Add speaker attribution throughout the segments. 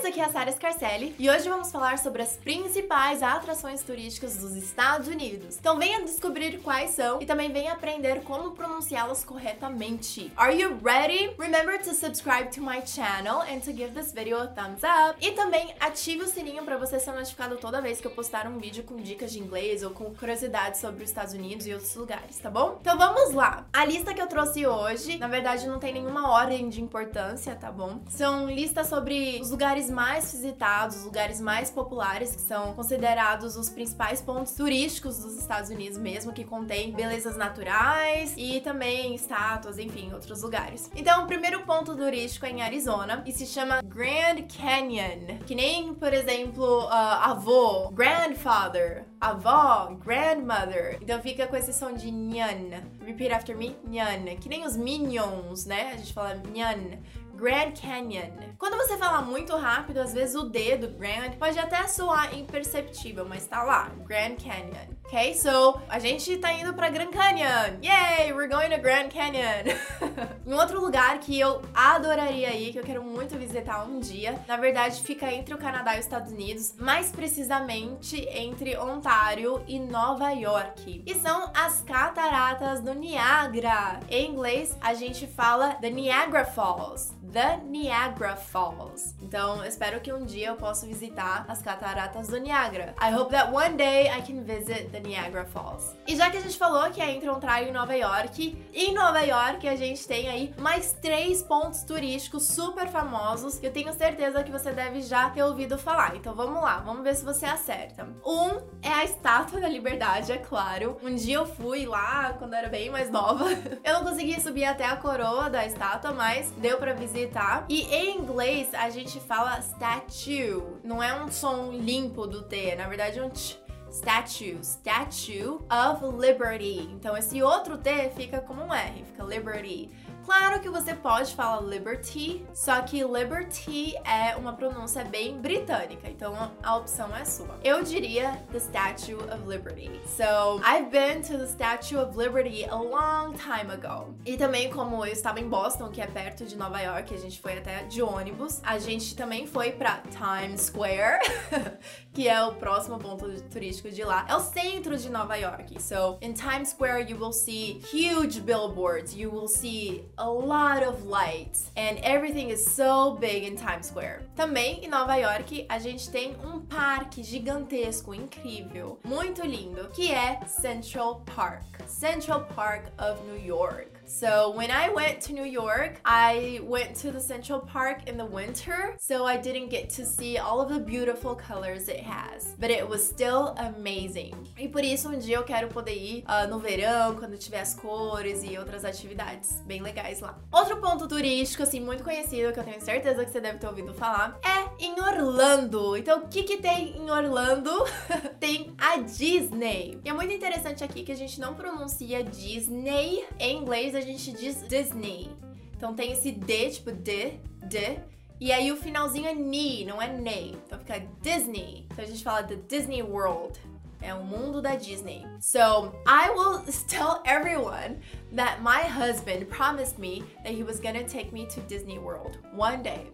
Speaker 1: Guys, aqui é a Sarah Scarcelli e hoje vamos falar sobre as principais atrações turísticas dos Estados Unidos. Então venha descobrir quais são e também venha aprender como pronunciá-las corretamente. Are you ready? Remember to subscribe to my channel and to give this video a thumbs up. E também ative o sininho para você ser notificado toda vez que eu postar um vídeo com dicas de inglês ou com curiosidades sobre os Estados Unidos e outros lugares, tá bom? Então vamos lá. A lista que eu trouxe hoje, na verdade não tem nenhuma ordem de importância, tá bom? São listas sobre os lugares mais visitados, os lugares mais populares, que são considerados os principais pontos turísticos dos Estados Unidos mesmo, que contém belezas naturais e também estátuas, enfim, outros lugares. Então, o primeiro ponto turístico é em Arizona e se chama Grand Canyon, que nem, por exemplo, uh, avô, grandfather, avó, grandmother. Então fica com esse som de nyan. Repeat after me, nyan. Que nem os Minions, né? A gente fala nyan. Grand Canyon. Quando você fala muito rápido, às vezes o dedo Grand pode até soar imperceptível, mas tá lá, Grand Canyon. Ok? So, a gente tá indo pra Grand Canyon. Yay! We're going to Grand Canyon. um outro lugar que eu adoraria ir, que eu quero muito visitar um dia, na verdade fica entre o Canadá e os Estados Unidos, mais precisamente entre Ontário e Nova York. E são as cataratas do Niagara. Em inglês, a gente fala The Niagara Falls. The Niagara Falls. Então, espero que um dia eu possa visitar as cataratas do Niagara. I hope that one day I can visit the Niagara Falls. E já que a gente falou que é entre Ontário e Nova York, em Nova York a gente tem aí mais três pontos turísticos super famosos que eu tenho certeza que você deve já ter ouvido falar. Então vamos lá, vamos ver se você acerta. Um é a Estátua da Liberdade, é claro. Um dia eu fui lá quando eu era bem mais nova. Eu não consegui subir até a coroa da estátua, mas deu para visitar. E em inglês a gente fala statue. Não é um som limpo do T, na verdade é um tch statue, Statue of Liberty. Então esse outro T fica como um R, fica Liberty. Claro que você pode falar Liberty, só que Liberty é uma pronúncia bem britânica, então a opção é sua. Eu diria the Statue of Liberty. So, I've been to the Statue of Liberty a long time ago. E também como eu estava em Boston, que é perto de Nova York, a gente foi até de ônibus, a gente também foi para Times Square, que é o próximo ponto turístico de lá. É o centro de Nova York. So, in Times Square you will see huge billboards, you will see a lot of lights and everything is so big in Times Square. Também em Nova York a gente tem um parque gigantesco, incrível, muito lindo, que é Central Park. Central Park of New York. So when I went to New York, I went to the Central Park in the winter, so I didn't get to see all of the beautiful colors it has, but it was still amazing. E por isso um dia eu quero poder ir uh, no verão, quando tiver as cores e outras atividades bem legais lá. Outro ponto turístico, assim, muito conhecido, que eu tenho certeza que você deve ter ouvido falar, é em Orlando. Então, o que que tem em Orlando? tem a Disney. E é muito interessante aqui que a gente não pronuncia Disney em inglês, a gente diz Disney. Então tem esse D, tipo D, D. E aí o finalzinho é ni, não é nei. Então fica Disney. Então a gente fala the Disney World. É o mundo da Disney. So, I will tell everyone that my husband promised me that he was gonna take me to Disney World one day.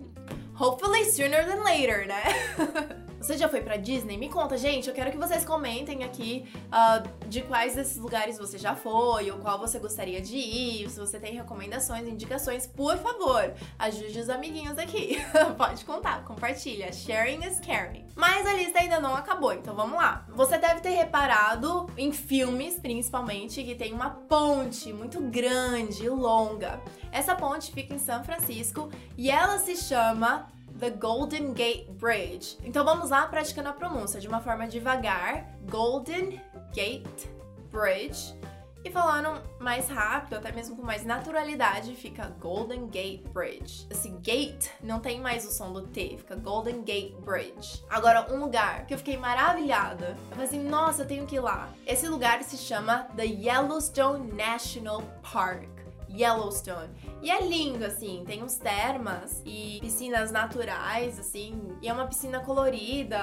Speaker 1: Hopefully sooner than later? Você já foi pra Disney? Me conta, gente. Eu quero que vocês comentem aqui uh, de quais desses lugares você já foi, ou qual você gostaria de ir, se você tem recomendações, indicações, por favor, ajude os amiguinhos aqui. Pode contar, compartilha. Sharing is caring. Mas a lista ainda não acabou, então vamos lá. Você deve ter reparado em filmes, principalmente, que tem uma ponte muito grande e longa. Essa ponte fica em São Francisco e ela se chama The Golden Gate Bridge. Então vamos lá praticando a pronúncia de uma forma devagar. Golden Gate Bridge. E falando mais rápido, até mesmo com mais naturalidade, fica Golden Gate Bridge. Esse gate não tem mais o som do T, fica Golden Gate Bridge. Agora, um lugar que eu fiquei maravilhada. Eu falei assim, nossa, eu tenho que ir lá. Esse lugar se chama The Yellowstone National Park. Yellowstone. E é lindo, assim, tem uns termas e piscinas naturais, assim, e é uma piscina colorida.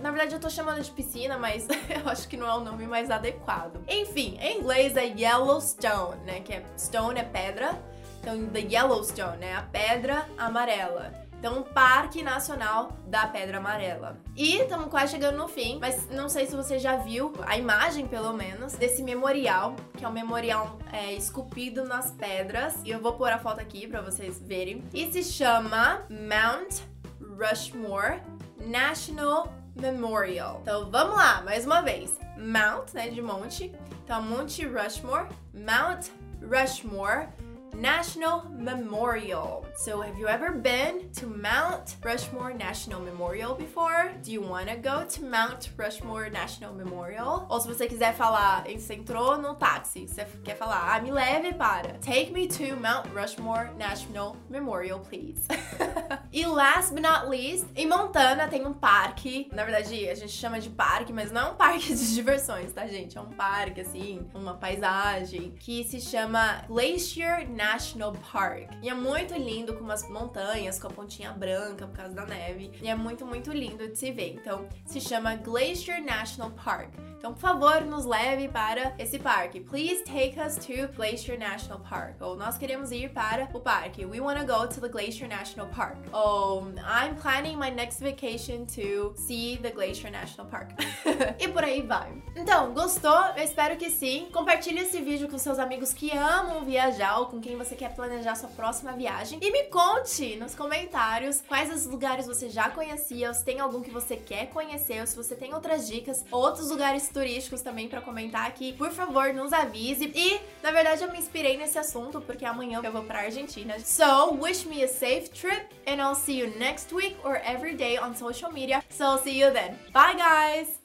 Speaker 1: Na verdade, eu tô chamando de piscina, mas eu acho que não é o nome mais adequado. Enfim, em inglês é Yellowstone, né? Que é stone é pedra. Então, the Yellowstone é a pedra amarela. Então, Parque Nacional da Pedra Amarela. E estamos quase chegando no fim, mas não sei se você já viu a imagem, pelo menos, desse memorial, que é um memorial é, esculpido nas pedras. E eu vou pôr a foto aqui para vocês verem. E se chama Mount Rushmore National Memorial. Então vamos lá, mais uma vez. Mount, né, de monte. Então Monte Rushmore, Mount Rushmore National Memorial. So, have you ever been to Mount Rushmore National Memorial before? Do you want to go to Mount Rushmore National Memorial? Ou se você quiser falar, você entrou no táxi, você quer falar, ah, me leve para. Take me to Mount Rushmore National Memorial, please. e last but not least, em Montana tem um parque. Na verdade, a gente chama de parque, mas não é um parque de diversões, tá, gente? É um parque, assim, uma paisagem que se chama Glacier National National Park. E é muito lindo com umas montanhas, com a pontinha branca por causa da neve. E é muito, muito lindo de se ver. Então, se chama Glacier National Park. Então, por favor, nos leve para esse parque. Please take us to Glacier National Park. Ou nós queremos ir para o parque. We want to go to the Glacier National Park. Ou I'm planning my next vacation to see the Glacier National Park. e por aí vai. Então, gostou? Eu espero que sim. Compartilhe esse vídeo com seus amigos que amam viajar ou com quem você quer planejar sua próxima viagem. E me conte nos comentários quais os lugares você já conhecia, se tem algum que você quer conhecer, ou se você tem outras dicas, outros lugares turísticos também para comentar aqui, por favor, nos avise. E, na verdade, eu me inspirei nesse assunto porque amanhã eu vou pra Argentina. So, wish me a safe trip and I'll see you next week or every day on social media. So, I'll see you then. Bye, guys!